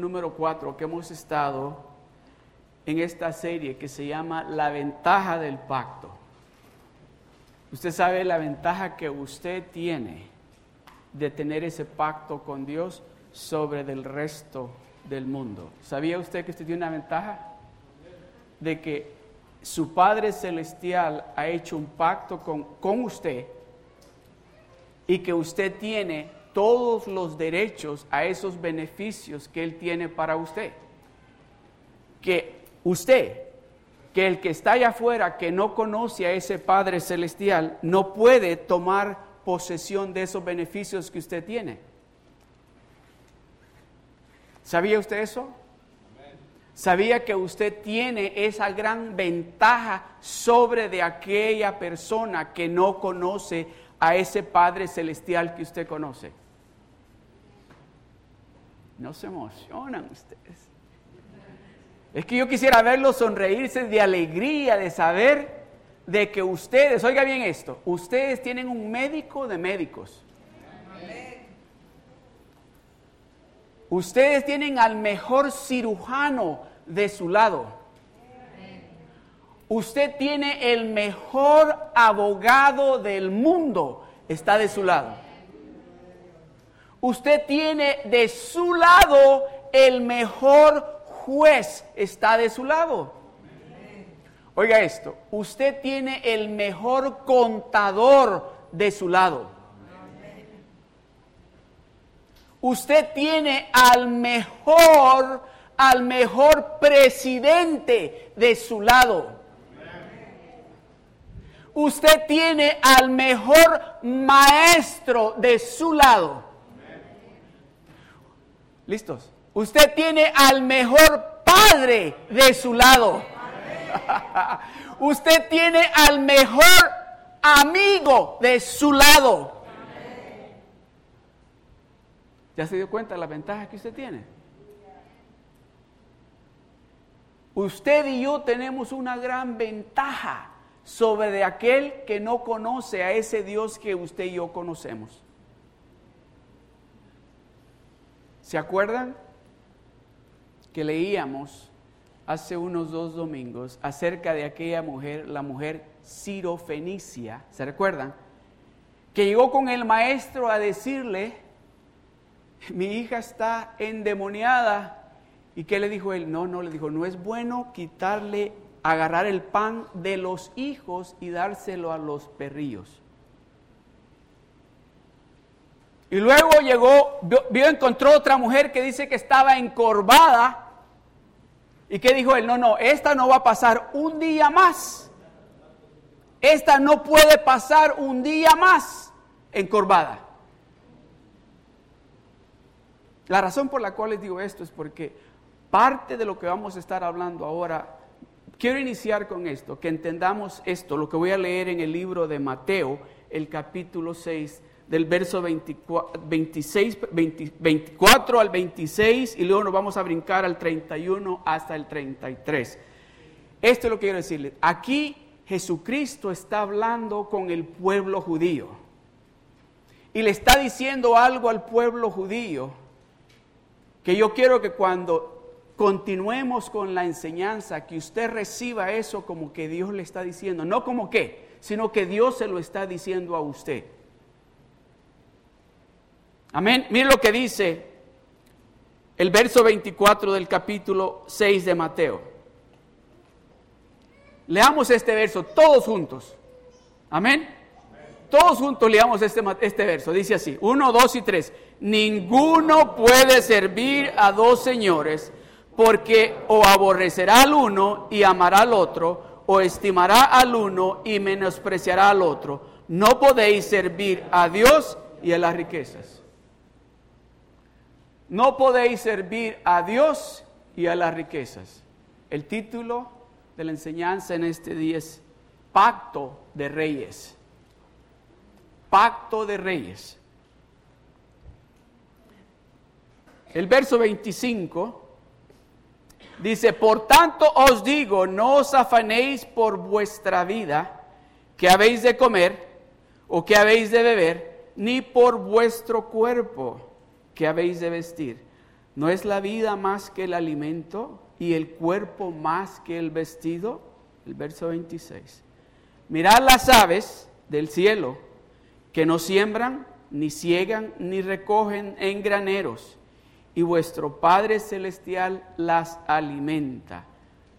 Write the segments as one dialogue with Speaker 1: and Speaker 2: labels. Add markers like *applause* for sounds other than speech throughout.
Speaker 1: número 4 que hemos estado en esta serie que se llama La ventaja del pacto. Usted sabe la ventaja que usted tiene de tener ese pacto con Dios sobre el resto del mundo. ¿Sabía usted que usted tiene una ventaja? De que su Padre Celestial ha hecho un pacto con, con usted y que usted tiene todos los derechos a esos beneficios que Él tiene para usted. Que usted, que el que está allá afuera, que no conoce a ese Padre Celestial, no puede tomar posesión de esos beneficios que usted tiene. ¿Sabía usted eso? ¿Sabía que usted tiene esa gran ventaja sobre de aquella persona que no conoce a ese Padre Celestial que usted conoce? No se emocionan ustedes. Es que yo quisiera verlos sonreírse de alegría, de saber de que ustedes, oiga bien esto, ustedes tienen un médico de médicos. Ustedes tienen al mejor cirujano de su lado. Usted tiene el mejor abogado del mundo, está de su lado. Usted tiene de su lado el mejor juez, está de su lado. Oiga esto, usted tiene el mejor contador de su lado. Usted tiene al mejor, al mejor presidente de su lado. Usted tiene al mejor maestro de su lado. ¿Listos? Usted tiene al mejor padre de su lado. *laughs* Usted tiene al mejor amigo de su lado. ¿Ya se dio cuenta de la ventaja que usted tiene? Usted y yo tenemos una gran ventaja sobre aquel que no conoce a ese Dios que usted y yo conocemos. ¿Se acuerdan que leíamos hace unos dos domingos acerca de aquella mujer, la mujer Ciro Fenicia? ¿Se recuerdan? Que llegó con el maestro a decirle, mi hija está endemoniada. ¿Y qué le dijo él? No, no, le dijo, no es bueno quitarle, agarrar el pan de los hijos y dárselo a los perrillos. Y luego llegó, vio, encontró otra mujer que dice que estaba encorvada. ¿Y qué dijo él? No, no, esta no va a pasar un día más. Esta no puede pasar un día más encorvada. La razón por la cual les digo esto es porque parte de lo que vamos a estar hablando ahora, quiero iniciar con esto, que entendamos esto, lo que voy a leer en el libro de Mateo, el capítulo 6, del verso 24, 26, 24 al 26 y luego nos vamos a brincar al 31 hasta el 33. Esto es lo que quiero decirles. Aquí Jesucristo está hablando con el pueblo judío y le está diciendo algo al pueblo judío que yo quiero que cuando continuemos con la enseñanza, que usted reciba eso como que Dios le está diciendo, no como que, sino que Dios se lo está diciendo a usted. Amén. Mire lo que dice el verso 24 del capítulo 6 de Mateo. Leamos este verso todos juntos. Amén. Todos juntos leamos este, este verso. Dice así, 1, 2 y 3. Ninguno puede servir a dos señores porque o aborrecerá al uno y amará al otro, o estimará al uno y menospreciará al otro. No podéis servir a Dios y a las riquezas. No podéis servir a Dios y a las riquezas. El título de la enseñanza en este día es Pacto de Reyes. Pacto de Reyes. El verso 25 dice, por tanto os digo, no os afanéis por vuestra vida, que habéis de comer o que habéis de beber, ni por vuestro cuerpo, que habéis de vestir. ¿No es la vida más que el alimento y el cuerpo más que el vestido? El verso 26. Mirad las aves del cielo, que no siembran, ni ciegan, ni recogen en graneros, y vuestro Padre Celestial las alimenta.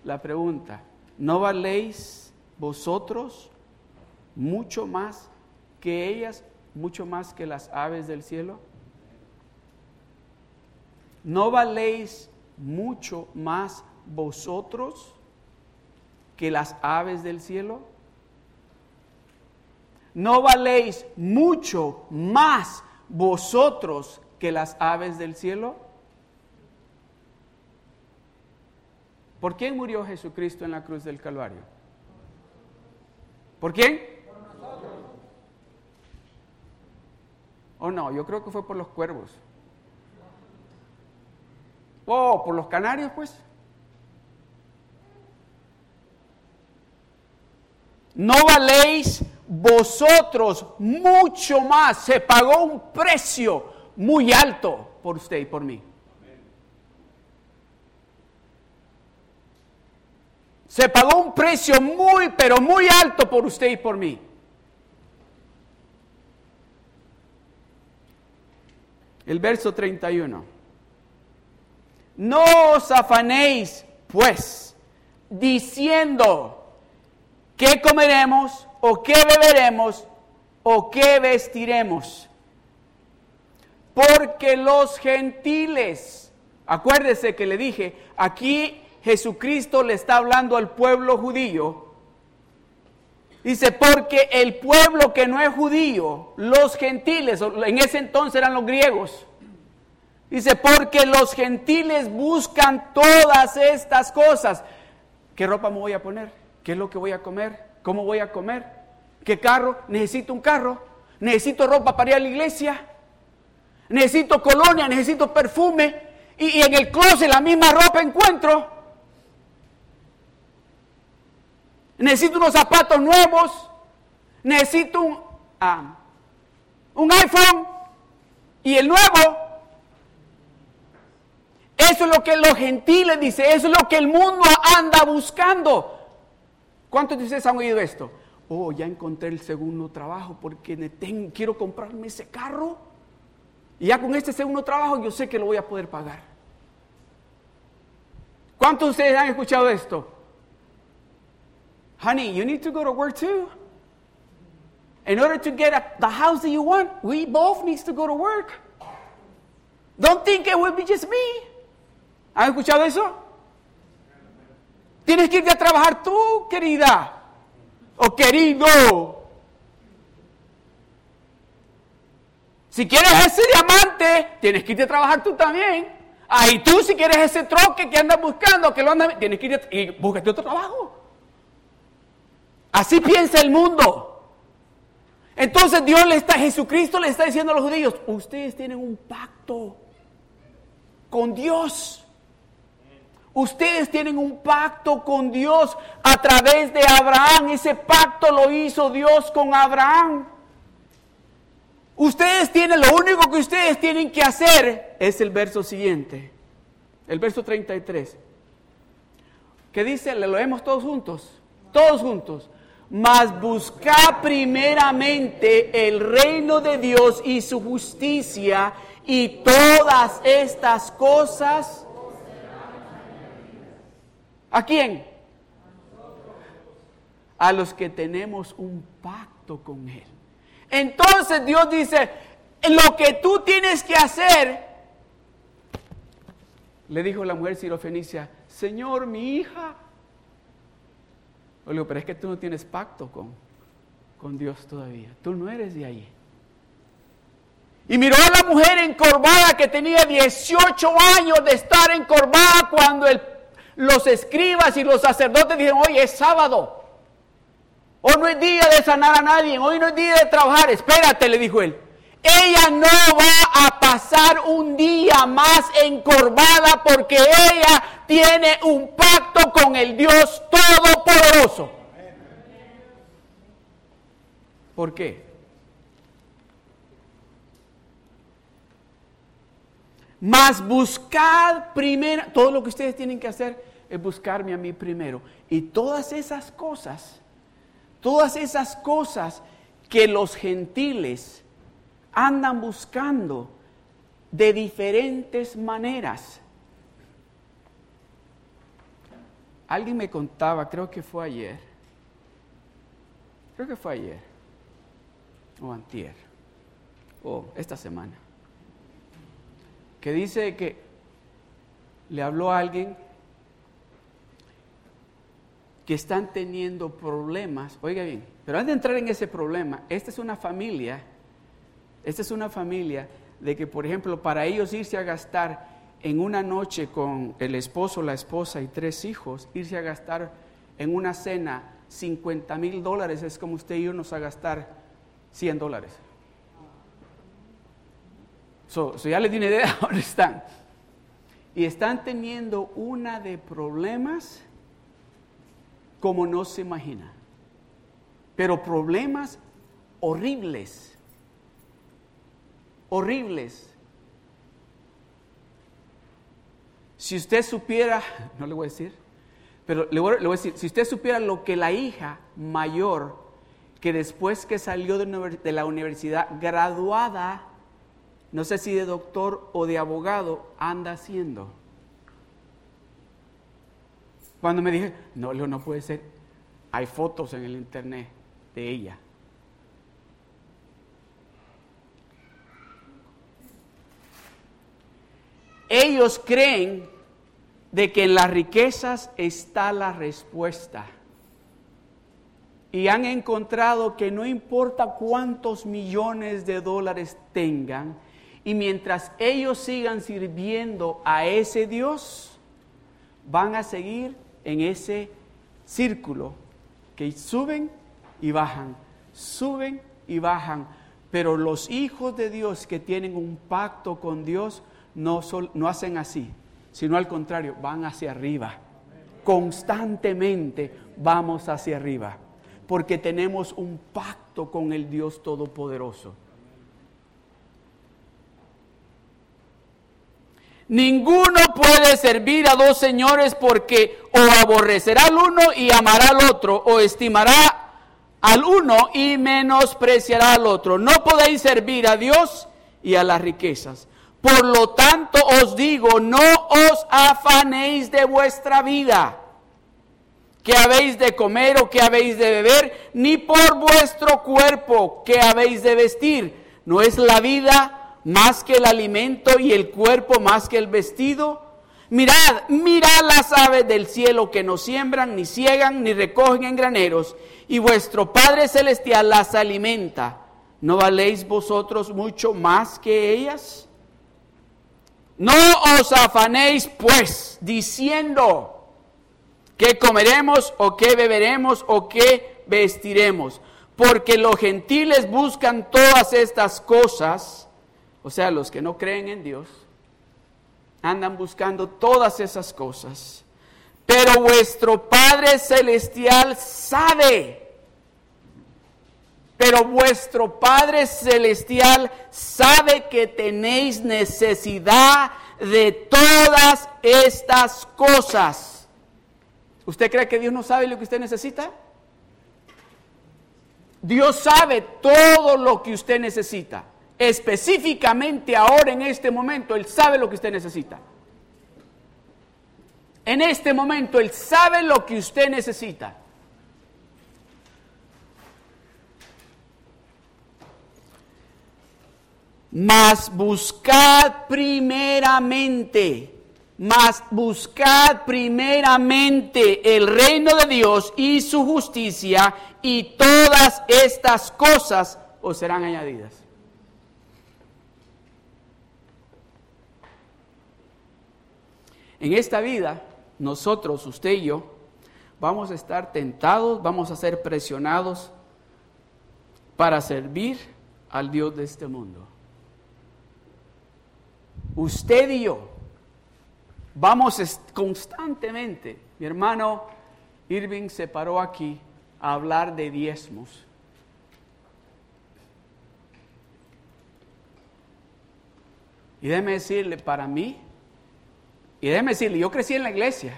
Speaker 1: La pregunta, ¿no valéis vosotros mucho más que ellas, mucho más que las aves del cielo? ¿No valéis mucho más vosotros que las aves del cielo? ¿No valéis mucho más vosotros que las aves del cielo? ¿Por quién murió Jesucristo en la cruz del Calvario? ¿Por quién? ¿O oh, no? Yo creo que fue por los cuervos. Oh, por los canarios, pues. No valéis vosotros mucho más. Se pagó un precio muy alto por usted y por mí. Se pagó un precio muy, pero muy alto por usted y por mí. El verso 31. No os afanéis, pues, diciendo, ¿qué comeremos? o qué beberemos o qué vestiremos. Porque los gentiles, acuérdese que le dije, aquí Jesucristo le está hablando al pueblo judío. Dice, porque el pueblo que no es judío, los gentiles, en ese entonces eran los griegos. Dice, porque los gentiles buscan todas estas cosas. ¿Qué ropa me voy a poner? ¿Qué es lo que voy a comer? ¿Cómo voy a comer? ¿Qué carro? Necesito un carro. Necesito ropa para ir a la iglesia. Necesito colonia, necesito perfume. Y, en el closet la misma ropa encuentro. Necesito unos zapatos nuevos. Necesito un, ah, un iPhone y el nuevo. Eso es lo que los gentiles dicen, eso es lo que el mundo anda buscando. ¿Cuántos de ustedes han oído esto? Oh, ya encontré el segundo trabajo porque quiero comprarme ese carro. Y ya con este segundo trabajo yo sé que lo voy a poder pagar. ¿Cuántos de ustedes han escuchado esto? Honey, you need to go to work too. In order to get the house that you want, we both need to go to work. Don't think it will be just me. ¿Han escuchado eso? Tienes que irte a trabajar tú, querida o querido. Si quieres ese diamante, tienes que irte a trabajar tú también. Ahí tú si quieres ese troque que andas buscando, que lo andas, tienes que irte y búscate otro trabajo. Así piensa el mundo. Entonces Dios le está, Jesucristo le está diciendo a los judíos, ustedes tienen un pacto con Dios. Ustedes tienen un pacto con Dios a través de Abraham. Ese pacto lo hizo Dios con Abraham. Ustedes tienen, lo único que ustedes tienen que hacer es el verso siguiente, el verso 33. ¿Qué dice? Le leemos todos juntos, todos juntos. Mas busca primeramente el reino de Dios y su justicia y todas estas cosas ¿A quién? A los que tenemos un pacto con Él. Entonces Dios dice, lo que tú tienes que hacer, le dijo la mujer sirofenicia, Señor, mi hija. Oye, pero es que tú no tienes pacto con, con Dios todavía. Tú no eres de ahí. Y miró a la mujer encorvada que tenía 18 años de estar encorvada cuando el los escribas y los sacerdotes dijeron, hoy es sábado. Hoy no es día de sanar a nadie, hoy no es día de trabajar. Espérate, le dijo él. Ella no va a pasar un día más encorvada porque ella tiene un pacto con el Dios Todopoderoso. ¿Por qué? Mas buscad primero, todo lo que ustedes tienen que hacer es buscarme a mí primero. Y todas esas cosas, todas esas cosas que los gentiles andan buscando de diferentes maneras. Alguien me contaba, creo que fue ayer, creo que fue ayer, o antier, o esta semana, que dice que le habló a alguien que están teniendo problemas, oiga bien, pero antes de entrar en ese problema, esta es una familia, esta es una familia de que, por ejemplo, para ellos irse a gastar en una noche con el esposo, la esposa y tres hijos, irse a gastar en una cena 50 mil dólares es como usted irnos a gastar 100 dólares. So, ya les di una idea *laughs* dónde están. Y están teniendo una de problemas como no se imagina. Pero problemas horribles. Horribles. Si usted supiera, *laughs* no le voy a decir, pero le voy, a decir, si usted supiera lo que la hija mayor, que después que salió de la universidad, graduada, no sé si de doctor o de abogado, anda haciendo. Cuando me dije, no, no puede ser, hay fotos en el internet de ella. Ellos creen de que en las riquezas está la respuesta. Y han encontrado que no importa cuántos millones de dólares tengan, y mientras ellos sigan sirviendo a ese Dios, van a seguir en ese círculo que suben y bajan, suben y bajan. Pero los hijos de Dios que tienen un pacto con Dios no, no hacen así, sino al contrario, van hacia arriba. Constantemente vamos hacia arriba, porque tenemos un pacto con el Dios Todopoderoso. Ninguno puede servir a dos señores porque o aborrecerá al uno y amará al otro, o estimará al uno y menospreciará al otro. No podéis servir a Dios y a las riquezas. Por lo tanto os digo, no os afanéis de vuestra vida, que habéis de comer o que habéis de beber, ni por vuestro cuerpo, que habéis de vestir. ¿No es la vida más que el alimento y el cuerpo más que el vestido? Mirad, mirad las aves del cielo que no siembran, ni ciegan, ni recogen en graneros, y vuestro Padre Celestial las alimenta. ¿No valéis vosotros mucho más que ellas? No os afanéis pues diciendo que comeremos o que beberemos o que vestiremos, porque los gentiles buscan todas estas cosas, o sea, los que no creen en Dios, andan buscando todas esas cosas. Pero vuestro Padre Celestial sabe pero vuestro Padre Celestial sabe que tenéis necesidad de todas estas cosas. ¿Usted cree que Dios no sabe lo que usted necesita? Dios sabe todo lo que usted necesita. Específicamente ahora en este momento, Él sabe lo que usted necesita. En este momento, Él sabe lo que usted necesita. Mas buscad primeramente, mas buscad primeramente el reino de Dios y su justicia y todas estas cosas os serán añadidas. En esta vida, nosotros, usted y yo, vamos a estar tentados, vamos a ser presionados para servir al Dios de este mundo usted y yo vamos constantemente, mi hermano Irving se paró aquí a hablar de diezmos. Y déjeme decirle, para mí, y déjeme decirle, yo crecí en la iglesia.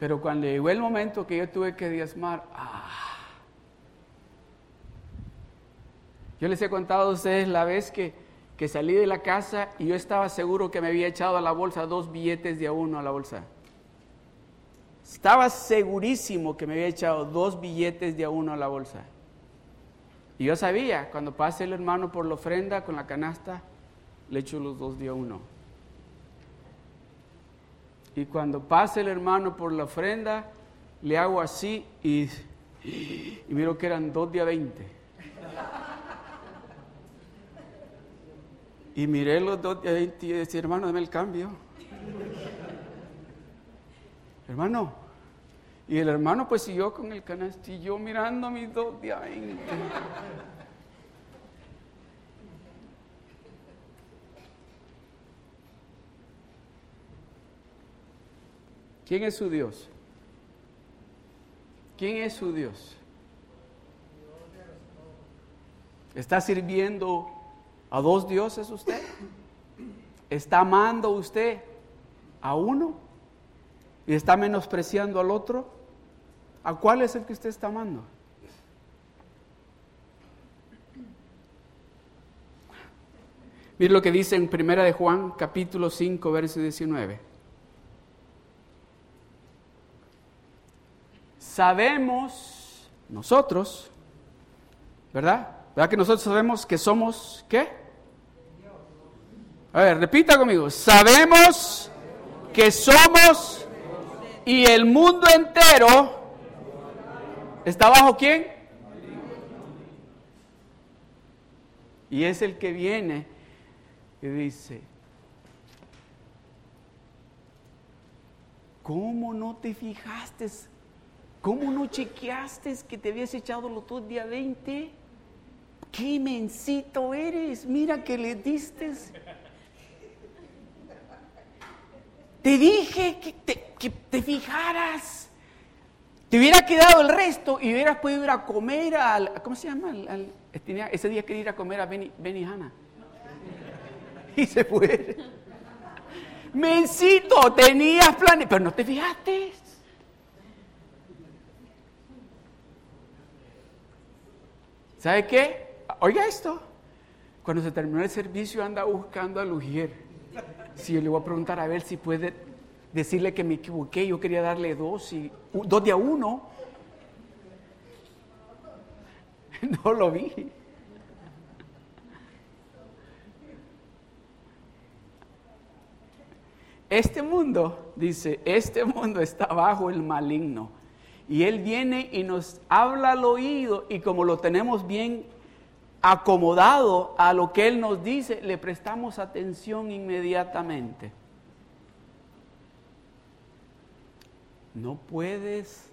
Speaker 1: Pero cuando llegó el momento que yo tuve que diezmar, ah, yo les he contado a ustedes la vez que, que salí de la casa y yo estaba seguro que me había echado a la bolsa dos billetes de a uno a la bolsa. Estaba segurísimo que me había echado dos billetes de a uno a la bolsa. Y yo sabía, cuando pase el hermano por la ofrenda con la canasta, le echo los dos de a uno. Y cuando pase el hermano por la ofrenda, le hago así y, miro que eran dos de a veinte. Y miré los dos de a veinte y decía, hermano, dame el cambio. hermano. Y el hermano pues siguió con el canastillo mirando mis dos de a veinte. ¿Quién es su Dios? ¿Quién es su Dios? ¿Está sirviendo a dos dioses usted? ¿Está amando usted a uno y está menospreciando al otro? ¿A cuál es el que usted está amando? Mire lo que dice en Primera de Juan, capítulo 5, verso 19. Sabemos nosotros, ¿verdad? ¿Verdad que nosotros sabemos que somos qué? A ver, repita conmigo. Sabemos que somos y el mundo entero está bajo quién? Y es el que viene y dice, ¿cómo no te fijaste ¿Cómo no chequeaste que te habías echado los dos día 20? ¡Qué mencito eres! Mira que le diste. Te dije que te, fijaras. Te hubiera quedado el resto y hubieras podido ir a comer al. ¿Cómo se llama? ese día quería ir a comer a Benny, Hanna. Y se fue. Mencito, tenías planes, pero no te fijaste. ¿Sabe qué? Oiga esto. Cuando se terminó el servicio anda buscando a Lugier. Si yo le voy a preguntar a ver si puede decirle que me equivoqué, yo quería darle dos y dos de a uno. *laughs* No lo vi. Este mundo, dice, este mundo está bajo el maligno. Y Él viene y nos habla al oído y como lo tenemos bien acomodado a lo que Él nos dice, le prestamos atención inmediatamente. No puedes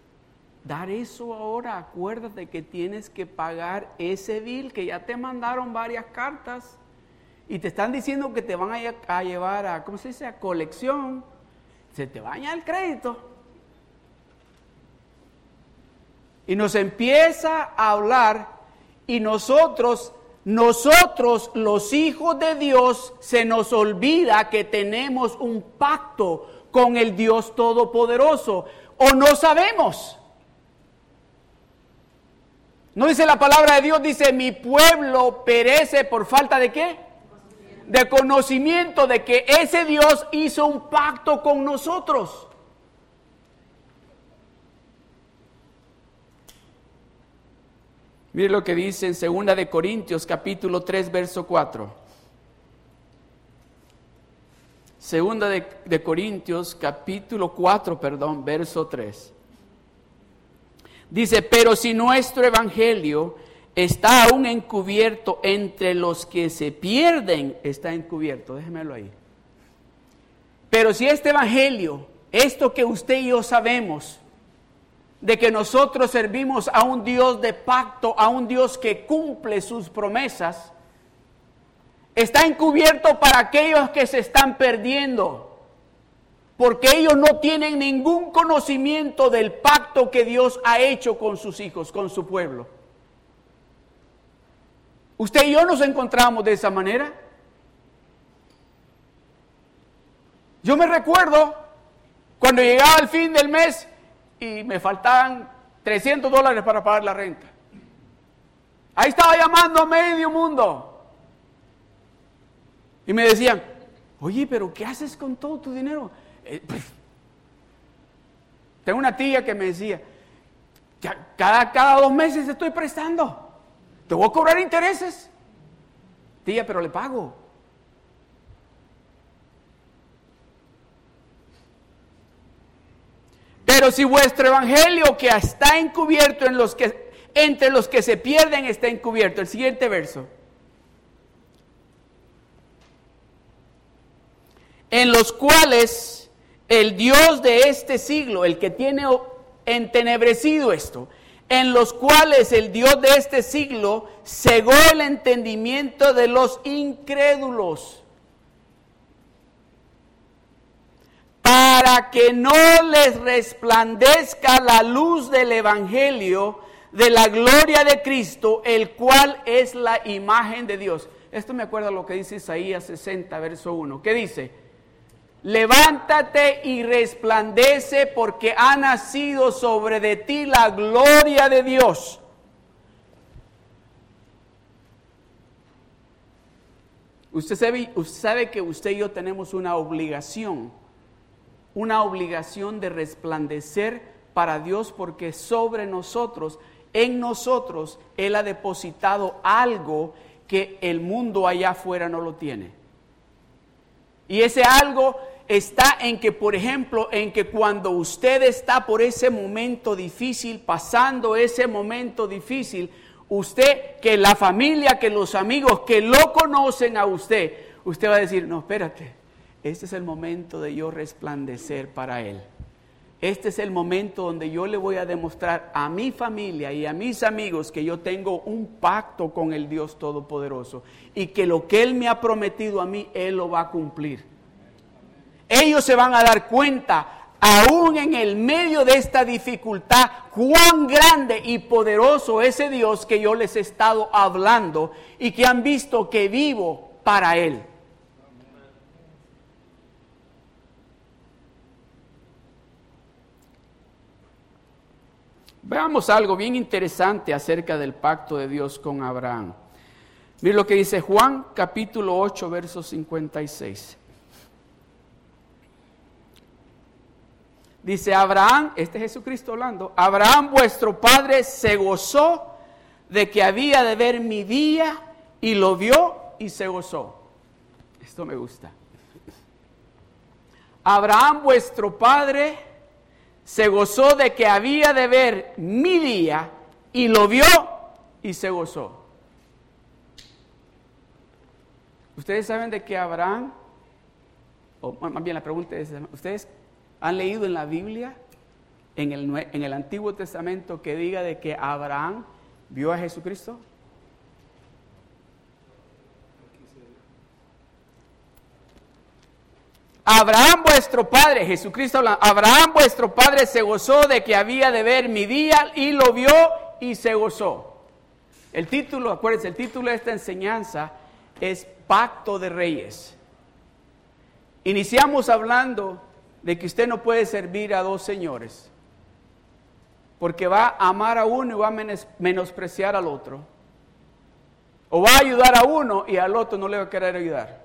Speaker 1: dar eso ahora. Acuérdate que tienes que pagar ese bill que ya te mandaron varias cartas y te están diciendo que te van a, llevar a, ¿cómo se dice?, a colección. Se te baña el crédito. Y nos empieza a hablar y nosotros, nosotros los hijos de Dios, se nos olvida que tenemos un pacto con el Dios Todopoderoso o no sabemos. No dice la palabra de Dios, dice, mi pueblo perece por falta de qué? De conocimiento de que ese Dios hizo un pacto con nosotros. Mire lo que dice en 2 de Corintios capítulo 3 verso 4. Segunda de, de, Corintios capítulo 4, perdón, verso 3. Dice, pero si nuestro evangelio está aún encubierto entre los que se pierden, está encubierto, déjemelo ahí. Pero si este evangelio, esto que usted y yo sabemos, de que nosotros servimos a un Dios de pacto, a un Dios que cumple sus promesas, está encubierto para aquellos que se están perdiendo, porque ellos no tienen ningún conocimiento del pacto que Dios ha hecho con sus hijos, con su pueblo. Usted y yo nos encontramos de esa manera. Yo me recuerdo cuando llegaba el fin del mes, y me faltaban 300 dólares para pagar la renta. Ahí estaba llamando a medio mundo. Y me decían, oye, pero ¿qué haces con todo tu dinero? Eh, pues, tengo una tía que me decía, cada, cada dos meses estoy prestando. Te voy a cobrar intereses. Tía, pero le pago. Pero si vuestro evangelio que está encubierto en los que, entre los que se pierden está encubierto. El siguiente verso. En los cuales el Dios de este siglo, el que tiene entenebrecido esto, en los cuales el Dios de este siglo cegó el entendimiento de los incrédulos para que no les resplandezca la luz del Evangelio de la gloria de Cristo, el cual es la imagen de Dios. Esto me acuerda lo que dice Isaías 60, verso 1. ¿Qué dice? Levántate y resplandece porque ha nacido sobre de ti la gloria de Dios. Usted usted sabe que usted y yo tenemos una obligación una obligación de resplandecer para Dios porque sobre nosotros, en nosotros, Él ha depositado algo que el mundo allá afuera no lo tiene. Y ese algo está en que, por ejemplo, en que cuando usted está por ese momento difícil, pasando ese momento difícil, usted, que la familia, que los amigos que lo conocen a usted, usted va a decir, no, espérate, este es el momento de yo resplandecer para Él. Este es el momento donde yo le voy a demostrar a mi familia y a mis amigos que yo tengo un pacto con el Dios Todopoderoso y que lo que Él me ha prometido a mí, Él lo va a cumplir. Ellos se van a dar cuenta, aún en el medio de esta dificultad, cuán grande y poderoso ese Dios que yo les he estado hablando y que han visto que vivo para Él. Veamos algo bien interesante acerca del pacto de Dios con Abraham. Mire lo que dice Juan capítulo 8, verso 56. Dice Abraham, este es Jesucristo hablando, Abraham vuestro padre se gozó de que había de ver mi día y lo vio y se gozó. Esto me gusta. Abraham vuestro padre se gozó de que había de ver mi día y lo vio y se gozó. Ustedes saben de que Abraham, o más bien la pregunta es, ¿ustedes han leído en la Biblia, en el, en el Antiguo Testamento, que diga de que Abraham vio a Jesucristo? Abraham vuestro padre, Jesucristo Abraham vuestro padre se gozó de que había de ver mi día y lo vio y se gozó. El título, acuérdense, el título de esta enseñanza es Pacto de Reyes. Iniciamos hablando de que usted no puede servir a dos señores, porque va a amar a uno y va a menospreciar al otro. O va a ayudar a uno y al otro no le va a querer ayudar.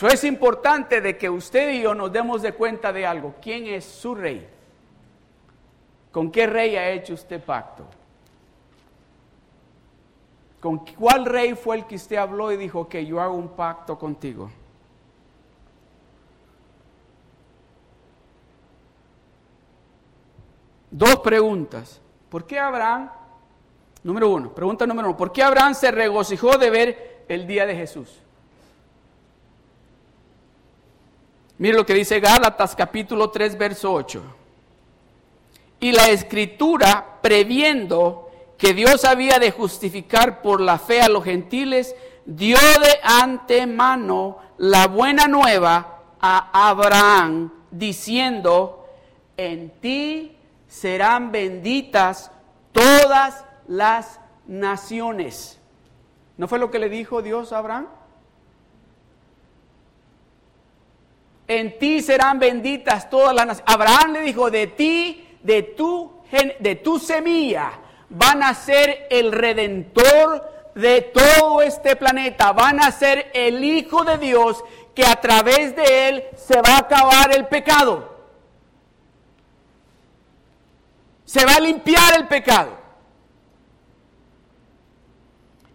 Speaker 1: Es importante de que usted y yo nos demos de cuenta de algo. ¿Quién es su rey? ¿Con qué rey ha hecho usted pacto? ¿Con cuál rey fue el que usted habló y dijo que yo hago un pacto contigo? Dos preguntas. ¿Por qué Abraham? Número uno, pregunta número uno. ¿Por qué Abraham se regocijó de ver el día de Jesús? Mire lo que dice Gálatas capítulo 3, verso 8. Y la escritura, previendo que Dios había de justificar por la fe a los gentiles, dio de antemano la buena nueva a Abraham, diciendo, en ti serán benditas todas las naciones. ¿No fue lo que le dijo Dios a Abraham? En ti serán benditas todas las naciones. Abraham le dijo, de ti, de tu, de tu semilla, van a ser el redentor de todo este planeta, van a ser el Hijo de Dios que a través de él se va a acabar el pecado. Se va a limpiar el pecado.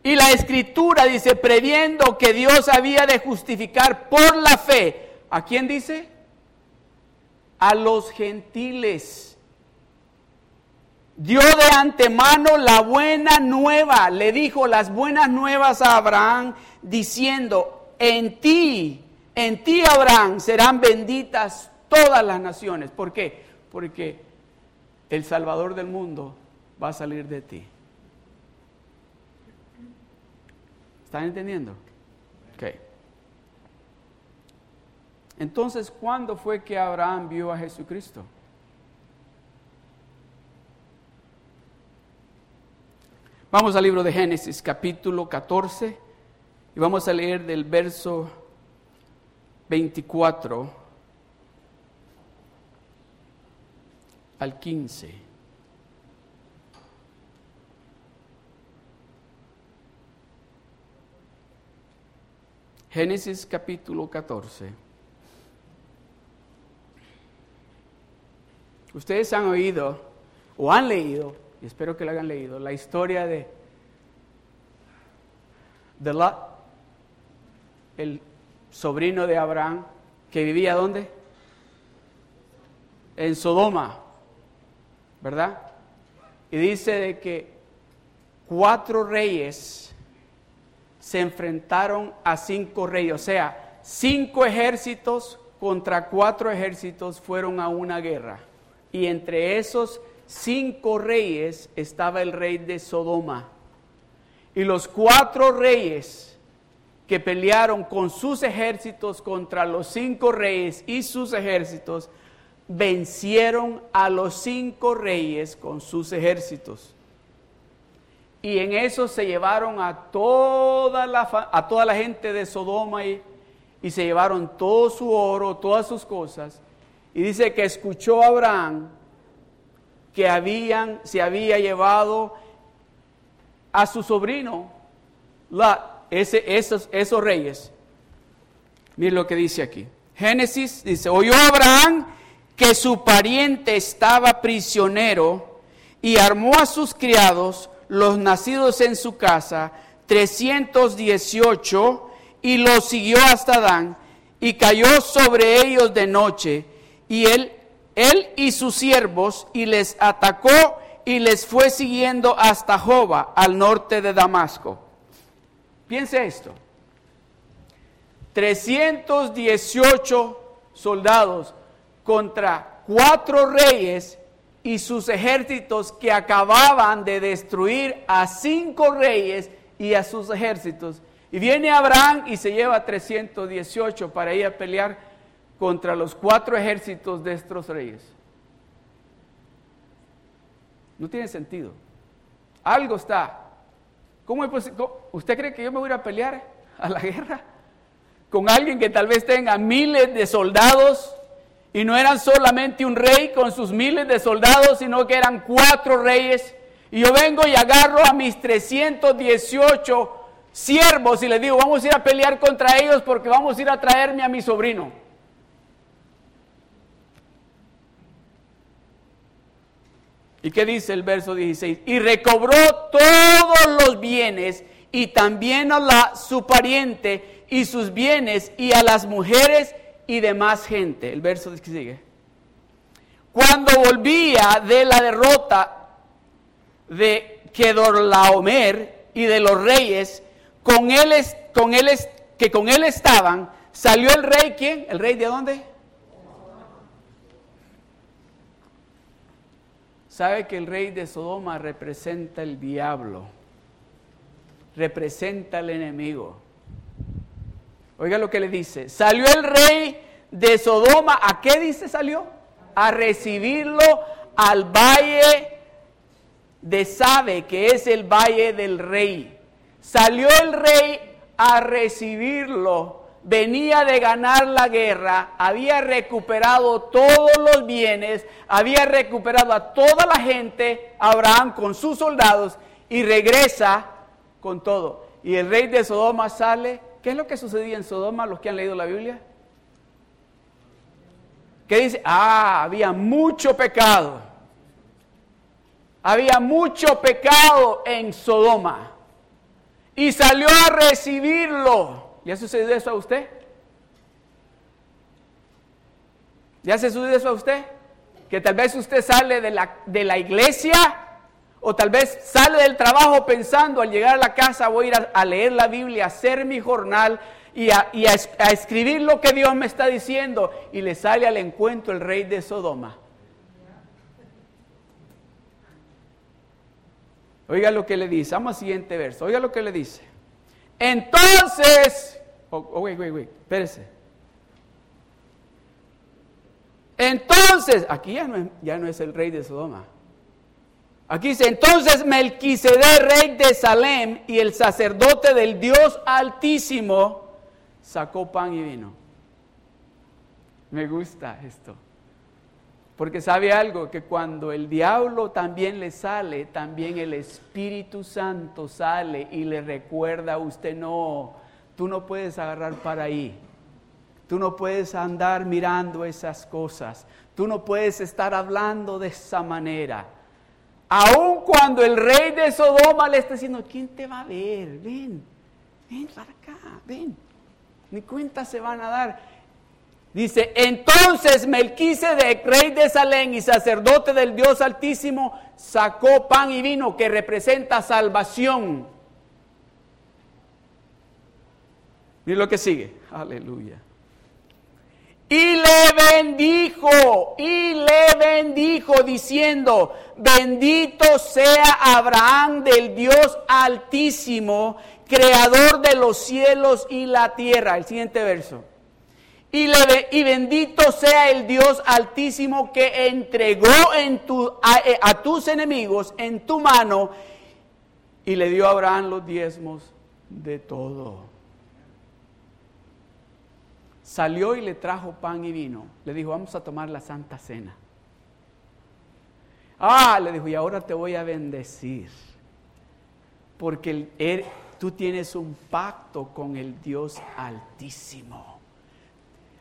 Speaker 1: Y la escritura dice, previendo que Dios había de justificar por la fe. ¿A quién dice? A los gentiles. Dio de antemano la buena nueva. Le dijo las buenas nuevas a Abraham diciendo, en ti, en ti Abraham serán benditas todas las naciones. ¿Por qué? Porque el Salvador del mundo va a salir de ti. ¿Están entendiendo? Ok. Entonces, ¿cuándo fue que Abraham vio a Jesucristo? Vamos al libro de Génesis, capítulo 14, y vamos a leer del verso 24 al 15. Génesis capítulo 14. Ustedes han oído o han leído, y espero que lo hayan leído, la historia de, Lot, el sobrino de Abraham, que vivía ¿dónde? En Sodoma, ¿verdad? Y dice de que cuatro reyes se enfrentaron a cinco reyes, o sea, cinco ejércitos contra cuatro ejércitos fueron a una guerra. Y entre esos cinco reyes estaba el rey de Sodoma. Y los cuatro reyes que pelearon con sus ejércitos contra los cinco reyes y sus ejércitos, vencieron a los cinco reyes con sus ejércitos. Y en eso se llevaron a toda la, a toda la gente de Sodoma y, y se llevaron todo su oro, todas sus cosas. Y dice que escuchó a Abraham que habían, se había llevado a su sobrino, la, ese, esos, esos reyes. Miren lo que dice aquí. Génesis dice, oyó Abraham que su pariente estaba prisionero y armó a sus criados los nacidos en su casa, 318, y los siguió hasta Dan, y cayó sobre ellos de noche, y él, él y sus siervos, y les atacó y les fue siguiendo hasta Joba, al norte de Damasco. Piense esto. 318 soldados contra cuatro reyes y sus ejércitos que acababan de destruir a cinco reyes y a sus ejércitos. Y viene Abraham y se lleva 318 para ir a pelear contra los cuatro ejércitos de estos reyes. No tiene sentido. Algo está. ¿Cómo es posible? ¿Usted cree que yo me voy a pelear a la guerra? Con alguien que tal vez tenga miles de soldados y no eran solamente un rey con sus miles de soldados, sino que eran cuatro reyes. Y yo vengo y agarro a mis 318 siervos y les digo, vamos a ir a pelear contra ellos porque vamos a ir a traerme a mi sobrino. ¿Y qué dice el verso 16? Y recobró todos los bienes y también a la, su pariente y sus bienes y a las mujeres y demás gente. El verso que sigue. Cuando volvía de la derrota de Kedorlaomer y de los reyes, con él, con él, que con él estaban, salió el rey, ¿quién? ¿El rey de dónde? ¿Sabe que el rey de Sodoma representa el diablo? Representa al enemigo. Oiga lo que le dice. Salió el rey de Sodoma. ¿A qué dice salió? A recibirlo al valle de Sabe, que es el valle del rey. Salió el rey a recibirlo venía de ganar la guerra, había recuperado todos los bienes, había recuperado a toda la gente, Abraham con sus soldados, y regresa con todo. Y el rey de Sodoma sale. ¿Qué es lo que sucedía en Sodoma, los que han leído la Biblia? Que dice, ah, había mucho pecado. Había mucho pecado en Sodoma. Y salió a recibirlo ¿Le ha sucedido eso a usted? ¿Le ha sucedido eso a usted? Que tal vez usted sale de la, de la iglesia o tal vez sale del trabajo pensando al llegar a la casa voy a ir a, leer la Biblia, a hacer mi jornal y, a, y a, escribir lo que Dios me está diciendo y le sale al encuentro el rey de Sodoma. Oiga lo que le dice, vamos al siguiente verso, oiga lo que le dice. Entonces Oh, oh, wait, wait, wait, espérese. Entonces, aquí ya no, es, ya no es el rey de Sodoma. Aquí dice, entonces Melquisedec, rey de Salem, y el sacerdote del Dios Altísimo, sacó pan y vino. Me gusta esto. Porque sabe algo, que cuando el diablo también le sale, también el Espíritu Santo sale y le recuerda a usted, no, Tú no puedes agarrar para ahí. Tú no puedes andar mirando esas cosas. Tú no puedes estar hablando de esa manera. Aun cuando el rey de Sodoma le está diciendo, ¿quién te va a ver? Ven, ven para acá, ven. Ni cuenta se van a dar. Dice, entonces Melquisedec, rey de Salén y sacerdote del Dios Altísimo, sacó pan y vino que representa salvación Mira lo que sigue. Aleluya. Y le bendijo, y le bendijo diciendo, bendito sea Abraham del Dios altísimo, creador de los cielos y la tierra. El siguiente verso. Y, le, y bendito sea el Dios altísimo que entregó en tu, a, eh, a tus enemigos en tu mano y le dio a Abraham los diezmos de todo salió y le trajo pan y vino. Le dijo, vamos a tomar la Santa Cena. Ah, le dijo, y ahora te voy a bendecir. Porque er, tú tienes un pacto con el Dios Altísimo.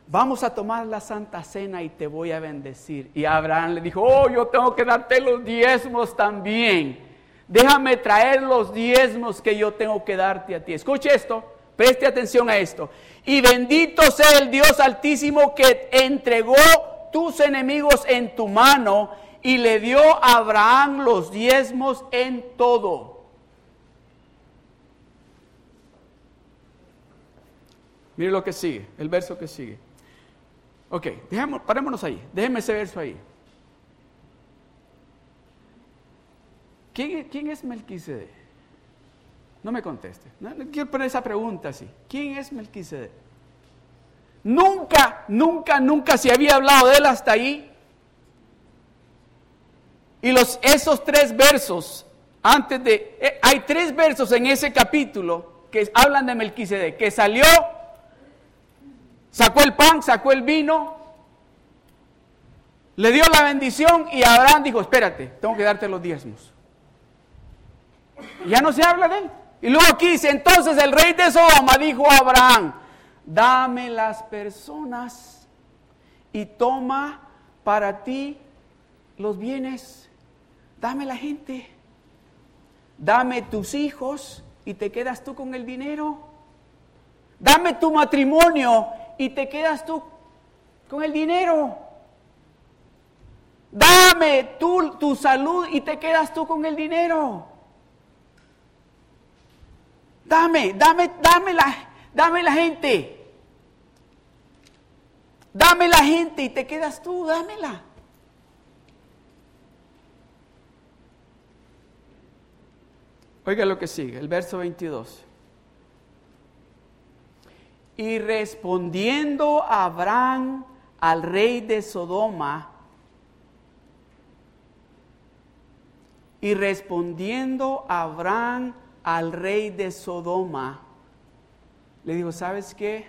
Speaker 1: Vamos a tomar la Santa Cena y te voy a bendecir. Y Abraham le dijo, oh, yo tengo que darte los diezmos también. Déjame traer los diezmos que yo tengo que darte a ti. Escuche esto, preste atención a esto. Y bendito sea el Dios altísimo que entregó tus enemigos en tu mano y le dio a Abraham los diezmos en todo. Mire lo que sigue, el verso que sigue. Ok, dejemos, parémonos ahí, déjeme ese verso ahí. ¿Quién, es Melquisedec? No me conteste. Quiero poner esa pregunta así. ¿Quién es Melquisedec? Nunca, nunca, nunca se había hablado de él hasta ahí. Y los, esos tres versos, antes de, eh, hay tres versos en ese capítulo que hablan de Melquisedec, que salió, sacó el pan, sacó el vino, le dio la bendición y Abraham dijo, espérate, tengo que darte los diezmos. ya no se habla de él. Y luego aquí dice, entonces el rey de Sodoma dijo a Abraham, dame las personas y toma para ti los bienes, dame la gente, dame tus hijos y te quedas tú con el dinero, dame tu matrimonio y te quedas tú con el dinero. Dame tú, tu salud y te quedas tú con el dinero. Dame, dame, dame la, dame la gente. Dame la gente y te quedas tú, dámela. Oiga lo que sigue, el verso 22. Y respondiendo Abraham al rey de Sodoma, y respondiendo Abraham al rey de Sodoma, le dijo, ¿sabes qué?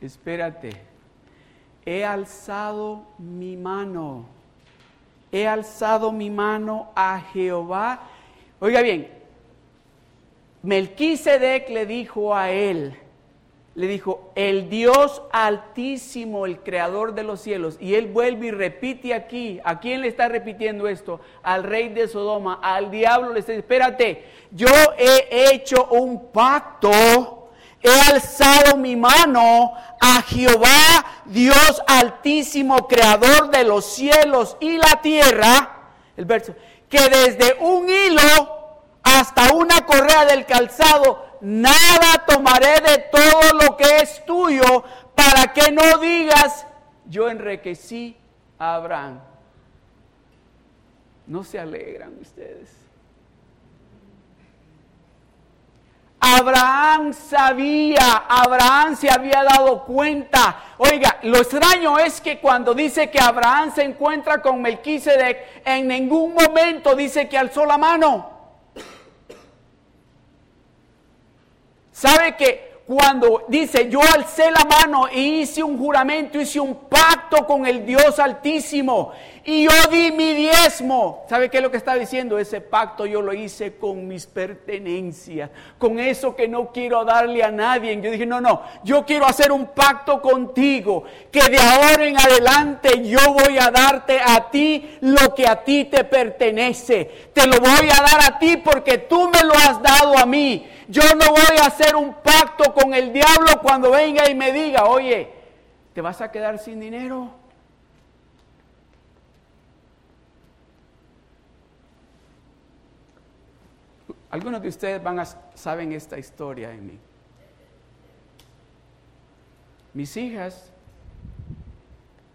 Speaker 1: espérate, he alzado mi mano, he alzado mi mano a Jehová. Oiga bien, Melquisedec le dijo a él, le dijo, el Dios altísimo, el creador de los cielos. Y él vuelve y repite aquí, ¿a quién le está repitiendo esto? Al rey de Sodoma, al diablo le dice, espérate, yo he hecho un pacto, he alzado mi mano a Jehová, Dios altísimo, creador de los cielos y la tierra. El verso, que desde un hilo hasta una correa del calzado nada tomaré de todo lo que es tuyo para que no digas, yo enriquecí a Abraham. No se alegran ustedes. Abraham sabía, Abraham se había dado cuenta. Oiga, lo extraño es que cuando dice que Abraham se encuentra con Melquisedec, en ningún momento dice que alzó la mano. ¿Sabe que cuando dice, yo alcé la mano y hice un juramento, hice un pacto con el Dios altísimo y yo di mi diezmo. ¿Sabe qué es lo que está diciendo? Ese pacto yo lo hice con mis pertenencias, con eso que no quiero darle a nadie. Yo dije, no, no, yo quiero hacer un pacto contigo, que de ahora en adelante yo voy a darte a ti lo que a ti te pertenece. Te lo voy a dar a ti porque tú me lo has dado a mí. Yo no voy a hacer un pacto con el diablo cuando venga y me diga, oye, ¿te vas a quedar sin dinero? Algunos de ustedes van a, saben esta historia de mí. Mis hijas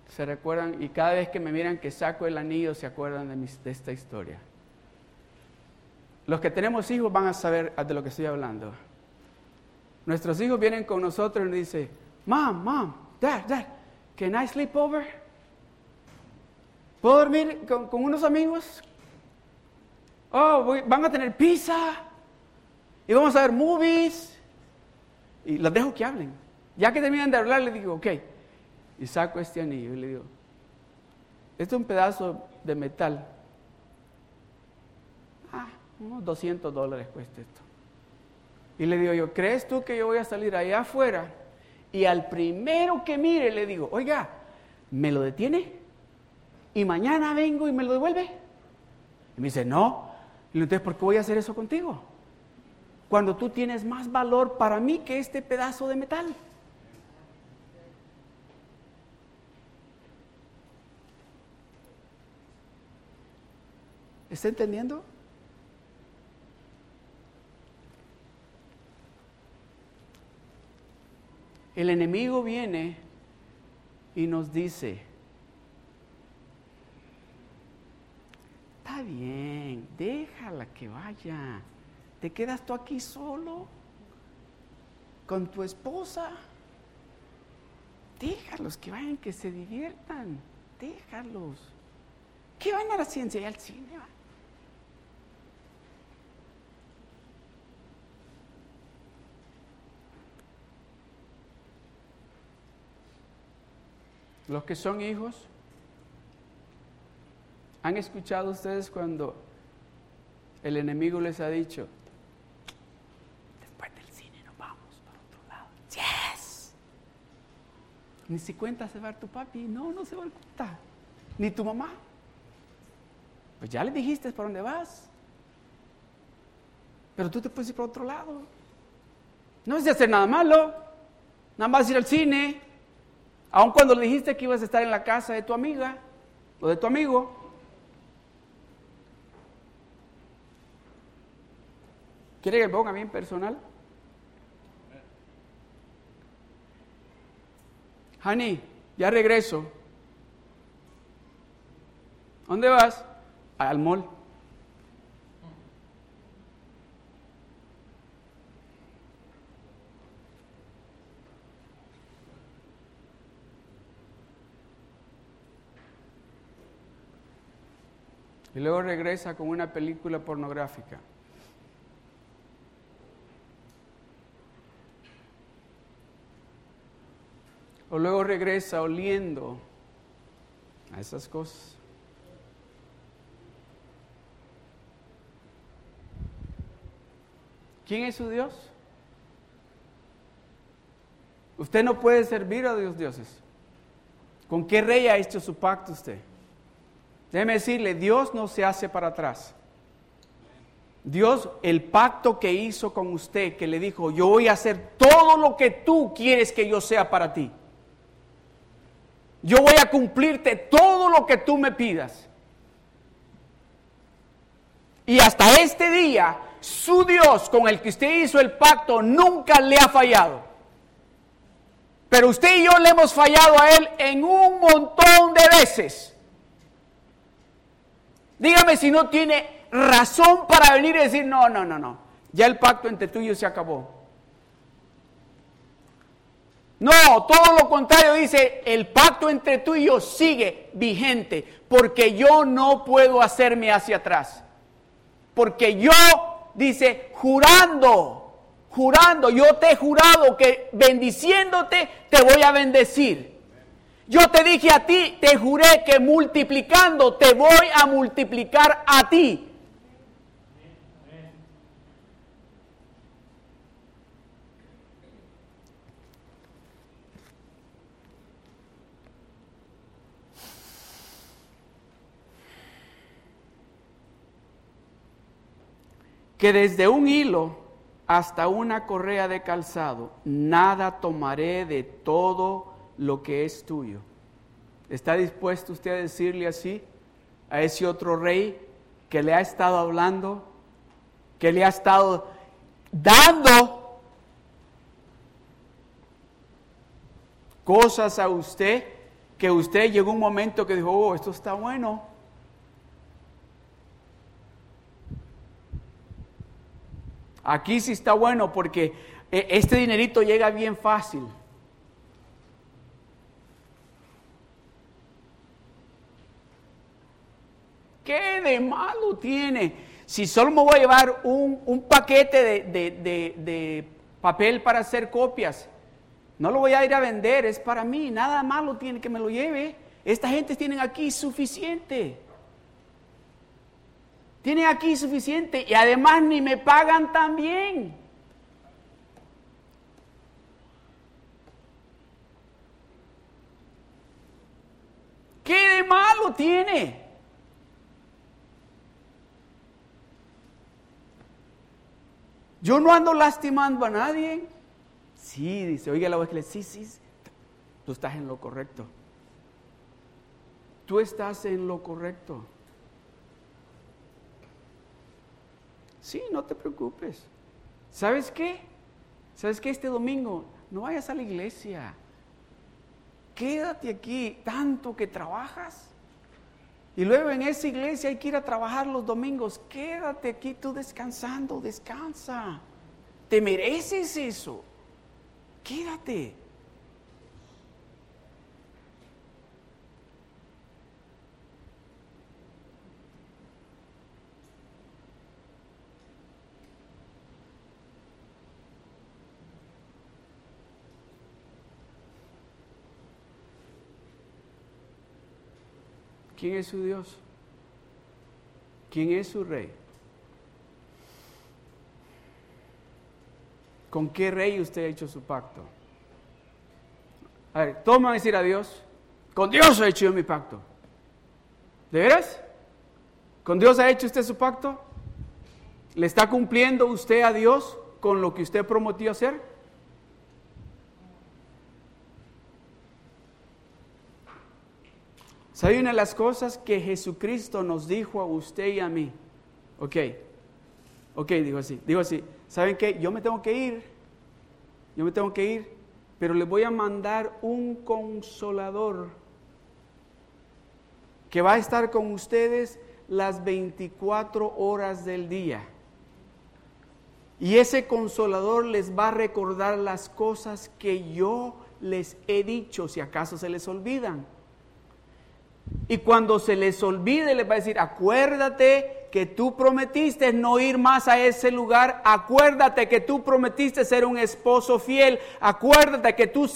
Speaker 1: se recuerdan y cada vez que me miran que saco el anillo se acuerdan de, de esta historia. Los que tenemos hijos van a saber de lo que estoy hablando. Nuestros hijos vienen con nosotros y nos dicen, Mom, Mom, Dad, Dad, can I sleep over? ¿Puedo dormir con, unos amigos? Oh, van a tener pizza y vamos a ver movies. Y los dejo que hablen. Ya que terminan de hablar, les digo, ok. Y saco este anillo y le digo, este es un pedazo de metal unos 200 dólares cuesta esto. Y le digo yo, ¿crees tú que yo voy a salir allá afuera? Y al primero que mire le digo, oiga, ¿me lo detiene? Y mañana vengo y me lo devuelve. Y me dice, no. Y entonces, ¿por qué voy a hacer eso contigo? Cuando tú tienes más valor para mí que este pedazo de metal. ¿Está entendiendo? El enemigo viene y nos dice, está bien, déjala que vaya. ¿Te quedas tú aquí solo con tu esposa? Déjalos que vayan, que se diviertan. Déjalos. ¿Qué van a la ciencia y al cine? Los que son hijos, ¿han escuchado ustedes cuando el enemigo les ha dicho, después del cine nos vamos para otro lado? Yes. Ni si cuenta se va tu papi, no, no se va a contar. Ni tu mamá. Pues ya le dijiste por dónde vas. Pero tú te puedes ir para otro lado. No es de hacer nada malo. Nada más ir al cine, Aun cuando le dijiste que ibas a estar en la casa de tu amiga o de tu amigo. ¿Quiere que ponga bien personal? Honey, ya regreso. ¿Dónde vas? Al mall. Y luego regresa con una película pornográfica. o luego regresa oliendo a esas cosas. ¿Quién es su Dios? Usted no puede servir a Dios dioses. ¿Con qué rey ha hecho su pacto usted? Déjeme decirle, Dios no se hace para atrás. Dios, el pacto que hizo con usted, que le dijo, yo voy a hacer todo lo que tú quieres que yo sea para ti. Yo voy a cumplirte todo lo que tú me pidas. Y hasta este día, su Dios con el que usted hizo el pacto nunca le ha fallado. Pero usted y yo le hemos fallado a Él en un montón de veces. Dígame si no tiene razón para venir y decir, no, no, no, no. Ya el pacto entre tú y yo se acabó. No, todo lo contrario dice, el pacto entre tú y yo sigue vigente, porque yo no puedo hacerme hacia atrás. Porque yo, dice, jurando, jurando, yo te he jurado que bendiciéndote te voy a bendecir. Yo te dije a ti, te juré que multiplicando te voy a multiplicar a ti. que desde un hilo hasta una correa de calzado, nada tomaré de todo lo que es tuyo. ¿Está dispuesto usted a decirle así a ese otro rey que le ha estado hablando, que le ha estado dando cosas a usted, que usted llegó un momento que dijo, oh, esto está bueno, Aquí sí está bueno porque eh, este dinerito llega bien fácil. ¿Qué de malo tiene? Si solo me voy a llevar un, paquete de, de, papel para hacer copias, no lo voy a ir a vender, es para mí, nada malo tiene que me lo lleve. Esta gente tiene aquí suficiente. Tienen aquí suficiente y además ni me pagan tan bien. ¿Qué de malo tiene? Yo no ando lastimando a nadie. Sí, dice, oiga la voz que le sí, sí, tú estás en lo correcto. Tú estás en lo correcto. Sí, no te preocupes. ¿Sabes qué? ¿Sabes qué? Este domingo no vayas a la iglesia. Quédate aquí, tanto que trabajas. Y luego en esa iglesia hay que ir a trabajar los domingos. Quédate aquí tú descansando, descansa. Te mereces eso. Quédate. ¿Quién es su Dios? ¿Quién es su rey? ¿Con qué rey usted ha hecho su pacto? A ver, todos van a decir a Dios, con Dios ha hecho yo mi pacto. ¿De veras? ¿Con Dios ha hecho usted su pacto? ¿Le está cumpliendo usted a Dios con lo que usted prometió hacer? ¿Sabe una de las cosas que Jesucristo nos dijo a usted y a mí? Ok, ok, digo así, digo así, ¿saben qué? Yo me tengo que ir, yo me tengo que ir, pero les voy a mandar un consolador que va a estar con ustedes las 24 horas del día. Y ese consolador les va a recordar las cosas que yo les he dicho, si acaso se les olvidan. Y cuando se les olvide, les va a decir, acuérdate que tú prometiste no ir más a ese lugar. Acuérdate que tú prometiste ser un esposo fiel. Acuérdate que tú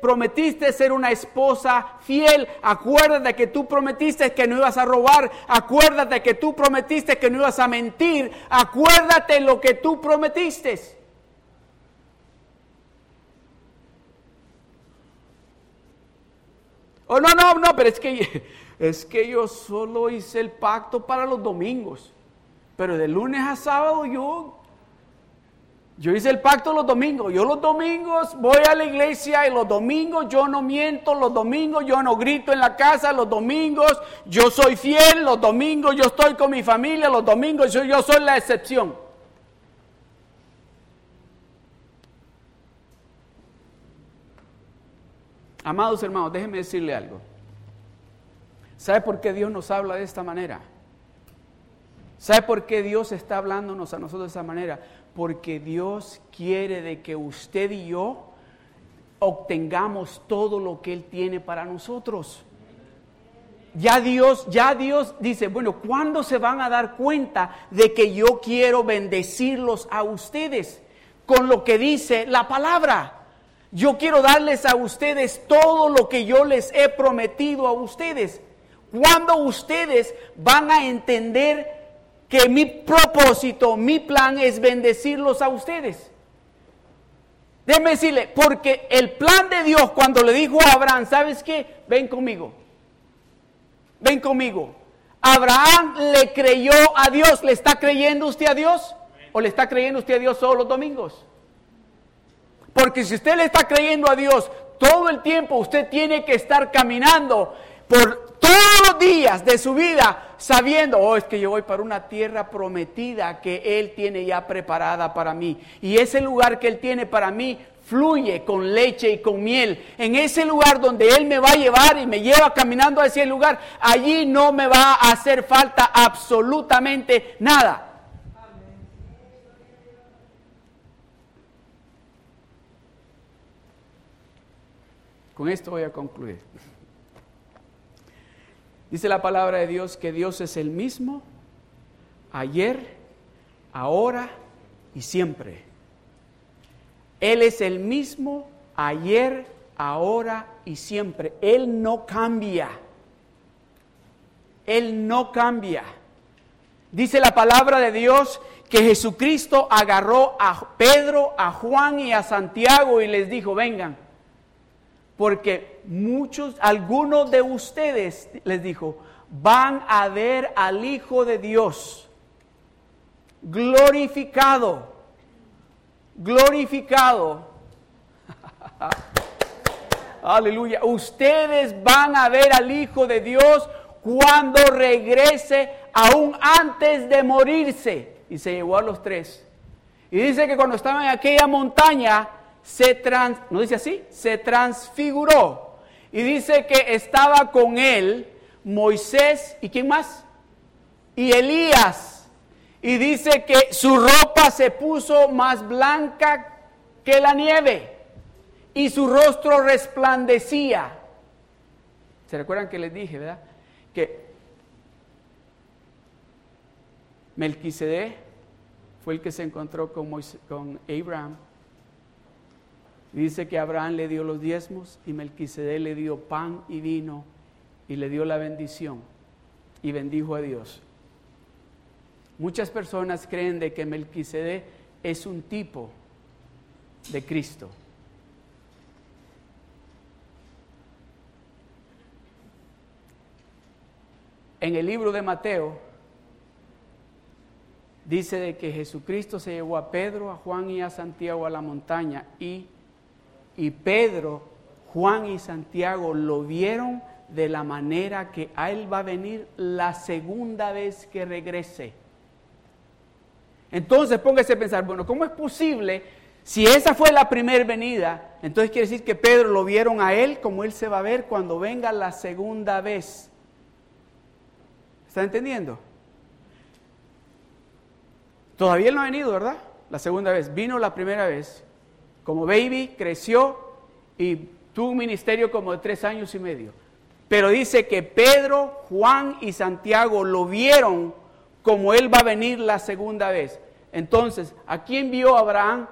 Speaker 1: prometiste ser una esposa fiel. Acuérdate que tú prometiste que no ibas a robar. Acuérdate que tú prometiste que no ibas a mentir. Acuérdate lo que tú prometiste. Oh, no, no, no, pero es que, *laughs* es que yo solo hice el pacto para los domingos. Pero de lunes a sábado yo, yo hice el pacto los domingos. Yo los domingos voy a la iglesia y los domingos yo no miento, los domingos yo no grito en la casa, los domingos yo soy fiel, los domingos yo estoy con mi familia, los domingos yo, yo soy la excepción. Amados hermanos, déjenme decirle algo. ¿Sabe por qué Dios nos habla de esta manera? ¿Sabe por qué Dios está hablándonos a nosotros de esta manera? Porque Dios quiere de que usted y yo obtengamos todo lo que Él tiene para nosotros. Ya Dios, ya Dios dice, bueno, ¿cuándo se van a dar cuenta de que yo quiero bendecirlos a ustedes? Con lo que dice la palabra. Yo quiero darles a ustedes todo lo que yo les he prometido a ustedes. Cuando ustedes van a entender que mi propósito, mi plan es bendecirlos a ustedes. Déjenme decirle, porque el plan de Dios cuando le dijo a Abraham, ¿sabes qué? Ven conmigo. Ven conmigo. Abraham le creyó a Dios. ¿Le está creyendo usted a Dios? ¿O le está creyendo usted a Dios solo los domingos? Porque si usted le está creyendo a Dios todo el tiempo, usted tiene que estar caminando por todos los días de su vida sabiendo, oh, es que yo voy para una tierra prometida que Él tiene ya preparada para mí. Y ese lugar que Él tiene para mí fluye con leche y con miel. En ese lugar donde Él me va a llevar y me lleva caminando a ese lugar, allí no me va a hacer falta absolutamente nada. Con esto voy a concluir. Dice la palabra de Dios que Dios es el mismo ayer, ahora y siempre. Él es el mismo ayer, ahora y siempre. Él no cambia. Él no cambia. Dice la palabra de Dios que Jesucristo agarró a Pedro, a Juan y a Santiago y les dijo, vengan, porque muchos, algunos de ustedes, les dijo, van a ver al Hijo de Dios glorificado, glorificado. *laughs* Aleluya. Ustedes van a ver al Hijo de Dios cuando regrese, aún antes de morirse. Y se llevó a los tres. Y dice que cuando estaban en aquella montaña, se trans, ¿no dice así? Se transfiguró. Y dice que estaba con él Moisés y quién más? Y Elías. Y dice que su ropa se puso más blanca que la nieve y su rostro resplandecía. ¿Se recuerdan que les dije, verdad? Que Melquisedec fue el que se encontró con, con Abraham Dice que Abraham le dio los diezmos y Melquisedec le dio pan y vino y le dio la bendición y bendijo a Dios. Muchas personas creen de que Melquisedec es un tipo de Cristo. En el libro de Mateo dice de que Jesucristo se llevó a Pedro, a Juan y a Santiago a la montaña y y Pedro, Juan y Santiago lo vieron de la manera que a él va a venir la segunda vez que regrese. Entonces póngase a pensar, bueno, ¿cómo es posible? Si esa fue la primera venida, entonces quiere decir que Pedro lo vieron a él como él se va a ver cuando venga la segunda vez. ¿Está entendiendo? Todavía él no ha venido, ¿verdad? La segunda vez. Vino la primera vez. Como baby creció y tuvo un ministerio como de tres años y medio. Pero dice que Pedro, Juan y Santiago lo vieron como Él va a venir la segunda vez. Entonces, ¿a quién vio Abraham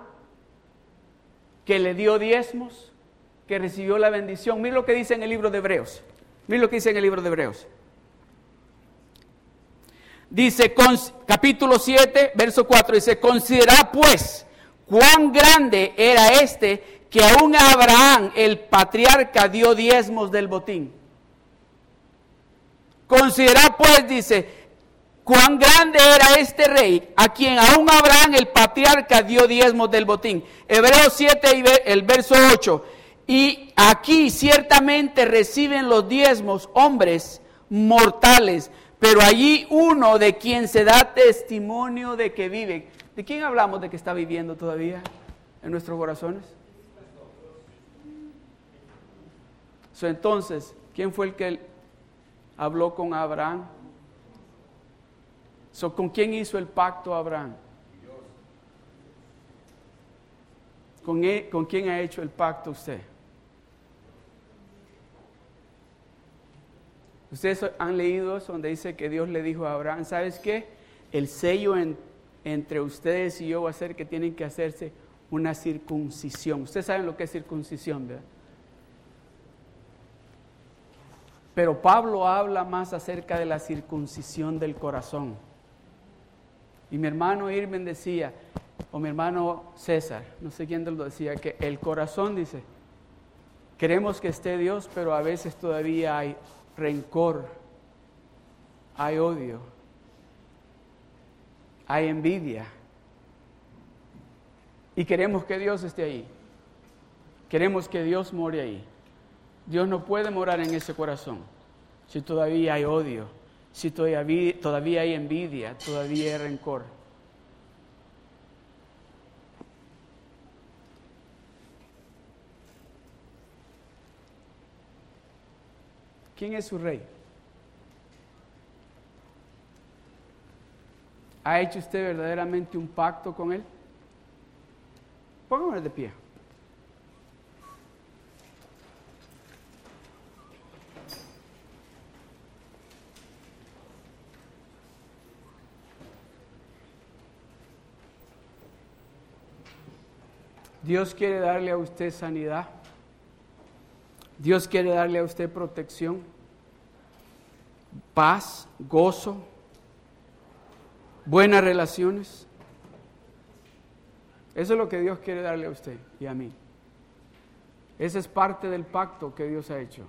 Speaker 1: que le dio diezmos, que recibió la bendición? Mira lo que dice en el libro de Hebreos. Mira lo que dice en el libro de Hebreos. Dice, capítulo 7, verso 4, dice, considera pues cuán grande era este que aún Abraham, el patriarca, dio diezmos del botín. Considera pues, dice, cuán grande era este rey, a quien aún Abraham, el patriarca, dio diezmos del botín. Hebreos 7, el verso 8. Y aquí ciertamente reciben los diezmos hombres mortales, pero allí uno de quien se da testimonio de que vive. ¿De quién hablamos de que está viviendo todavía en nuestros corazones? entonces, ¿quién fue el que habló con Abraham? ¿Con quién hizo el pacto Abraham? ¿Con, e, ¿Con quién ha hecho el pacto usted? Ustedes han leído eso donde dice que Dios le dijo a Abraham, ¿sabes qué? El sello entre ustedes y yo va a ser que tienen que hacerse una circuncisión. Ustedes saben lo que es circuncisión, ¿verdad? Pero Pablo habla más acerca de la circuncisión del corazón. Y mi hermano Irmen decía, o mi hermano César, no sé quién lo decía, que el corazón dice, queremos que esté Dios, pero a veces todavía hay rencor, hay odio, hay envidia. Y queremos que Dios esté ahí. Queremos que Dios more ahí. Dios no puede morar en ese corazón si todavía hay odio, si todavía, todavía hay envidia, todavía hay rencor. ¿Quién es su rey? ¿Ha hecho usted verdaderamente un pacto con él? Póngame de pie. Dios quiere darle a usted sanidad. Dios quiere darle a usted protección, paz, gozo, buenas relaciones. Eso es lo que Dios quiere darle a usted y a mí. Esa es parte del pacto que Dios ha hecho.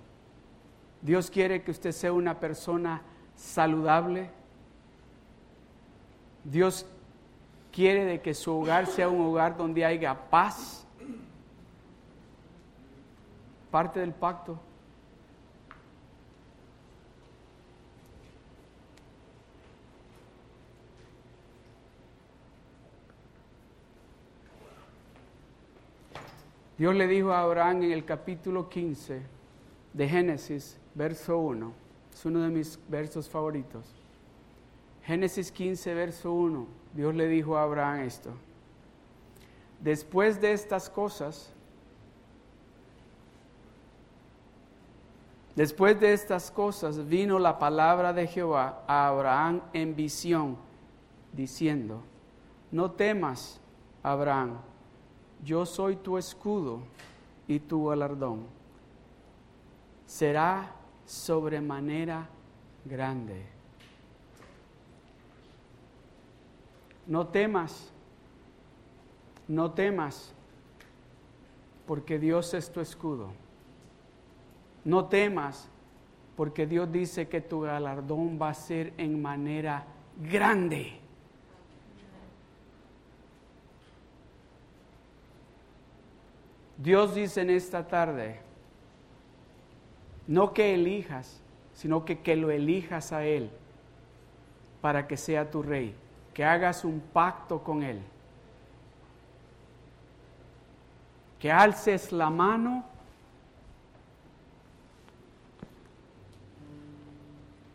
Speaker 1: Dios quiere que usted sea una persona saludable. Dios quiere de que su hogar sea un hogar donde haya paz, parte del pacto. Dios le dijo a Abraham en el capítulo 15 de Génesis, verso 1, es uno de mis versos favoritos. Génesis 15, verso 1, Dios le dijo a Abraham esto. Después de estas cosas, después de estas cosas vino la palabra de Jehová a Abraham en visión, diciendo, no temas, Abraham, yo soy tu escudo y tu galardón. Será sobremanera grande. No temas, no temas, porque Dios es tu escudo. No temas, porque Dios dice que tu galardón va a ser en manera grande. Dios dice en esta tarde, no que elijas, sino que, que lo elijas a Él para que sea tu rey que hagas un pacto con Él, que alces la mano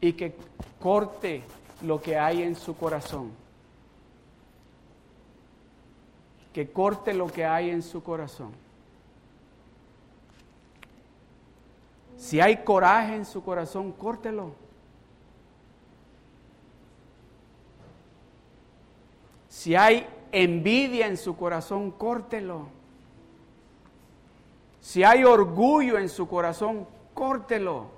Speaker 1: y que corte lo que hay en su corazón. Que corte lo que hay en su corazón. Si hay coraje en su corazón, córtelo. Si hay envidia en su corazón, córtelo. Si hay orgullo en su corazón, córtelo.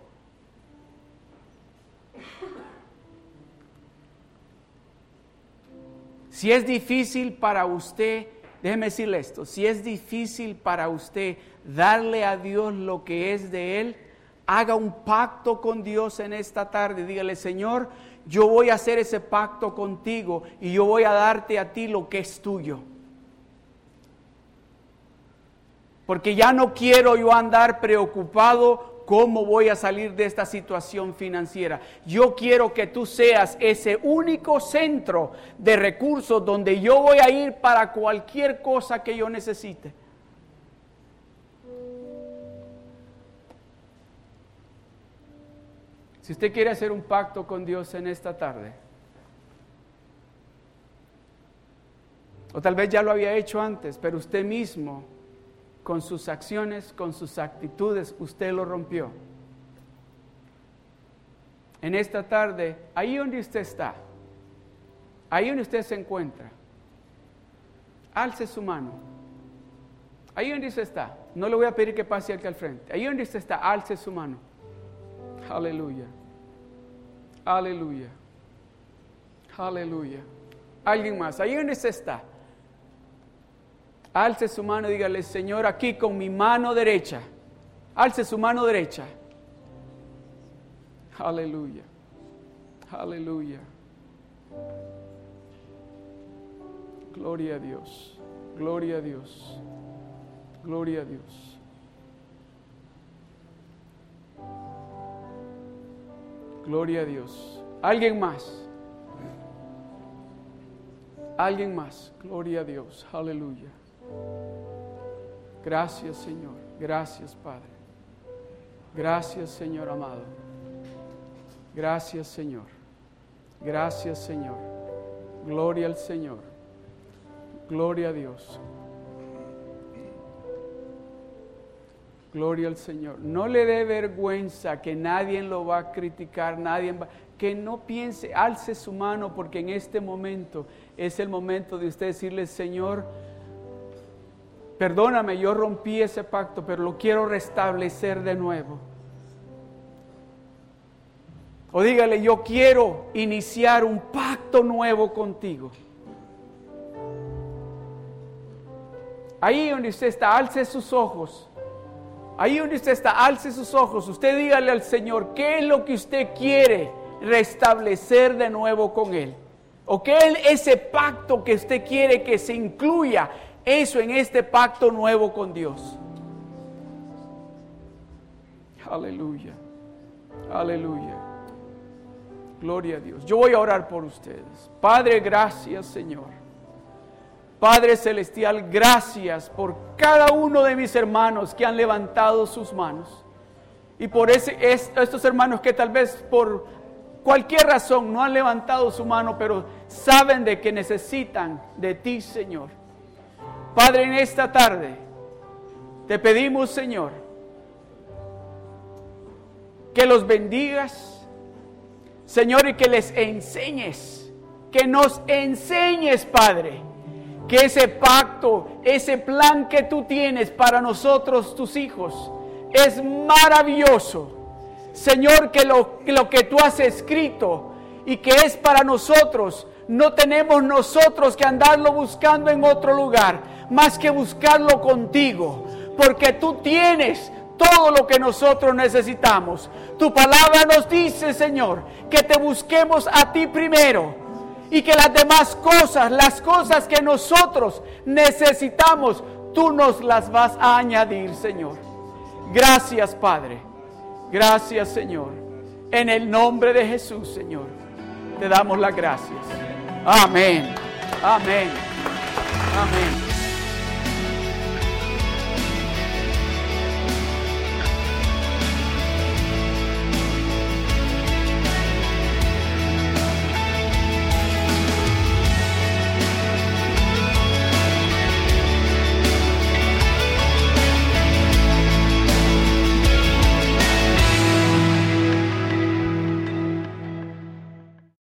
Speaker 1: Si es difícil para usted, déjeme decirle esto, si es difícil para usted darle a Dios lo que es de Él, haga un pacto con Dios en esta tarde. Dígale, Señor, yo voy a hacer ese pacto contigo y yo voy a darte a ti lo que es tuyo. Porque ya no quiero yo andar preocupado ¿Cómo voy a salir de esta situación financiera? Yo quiero que tú seas ese único centro de recursos donde yo voy a ir para cualquier cosa que yo necesite. Si usted quiere hacer un pacto con Dios en esta tarde, o tal vez ya lo había hecho antes, pero usted mismo con sus acciones, con sus actitudes, usted lo rompió. En esta tarde, ahí donde usted está, ahí donde usted se encuentra, alce su mano. Ahí donde usted está, no le voy a pedir que pase aquí al frente. Ahí donde usted está, alce su mano. Aleluya. Aleluya. Aleluya. Alguien más, ahí donde usted está alce su mano y dígale, Señor, aquí con mi mano derecha. Alce su mano derecha. Aleluya. Aleluya. Gloria a Dios. Gloria a Dios. Gloria a Dios. Gloria a Dios. ¿Alguien más? ¿Alguien más? Gloria a Dios. Aleluya. Gracias Señor, gracias Padre. Gracias Señor amado. Gracias Señor. Gracias Señor. Gloria al Señor. Gloria a Dios. Gloria al Señor. No le dé vergüenza que nadie lo va a criticar, nadie va, que no piense, alce su mano porque en este momento es el momento de usted decirle, Señor, perdóname, yo rompí ese pacto, pero lo quiero restablecer de nuevo. O dígale, yo quiero iniciar un pacto nuevo contigo. Ahí donde usted está, alce sus ojos. Ahí donde usted está, alce sus ojos. Usted dígale al Señor, ¿qué es lo que usted quiere restablecer de nuevo con Él? ¿O qué es ese pacto que usted quiere que se incluya eso en este pacto nuevo con Dios. Aleluya. Aleluya. Gloria a Dios. Yo voy a orar por ustedes. Padre, gracias Señor. Padre Celestial, gracias por cada uno de mis hermanos que han levantado sus manos. Y por estos hermanos que tal vez por cualquier razón no han levantado su mano, pero saben de que necesitan de ti, Señor. Padre, en esta tarde te pedimos, Señor, que los bendigas, Señor, y que les enseñes, que nos enseñes, Padre, que ese pacto, ese plan que tú tienes para nosotros, tus hijos, es maravilloso. Señor, que lo, que lo que tú has escrito y que es para nosotros, no tenemos nosotros que andarlo buscando en otro lugar más que buscarlo contigo, porque tú tienes todo lo que nosotros necesitamos. Tu palabra nos dice, Señor, que te busquemos a ti primero y que las demás cosas, las cosas que nosotros necesitamos, tú nos las vas a añadir, Señor. Gracias, Padre. Gracias, Señor. En el nombre de Jesús, Señor, te damos las gracias. Amén. Amén. Amén.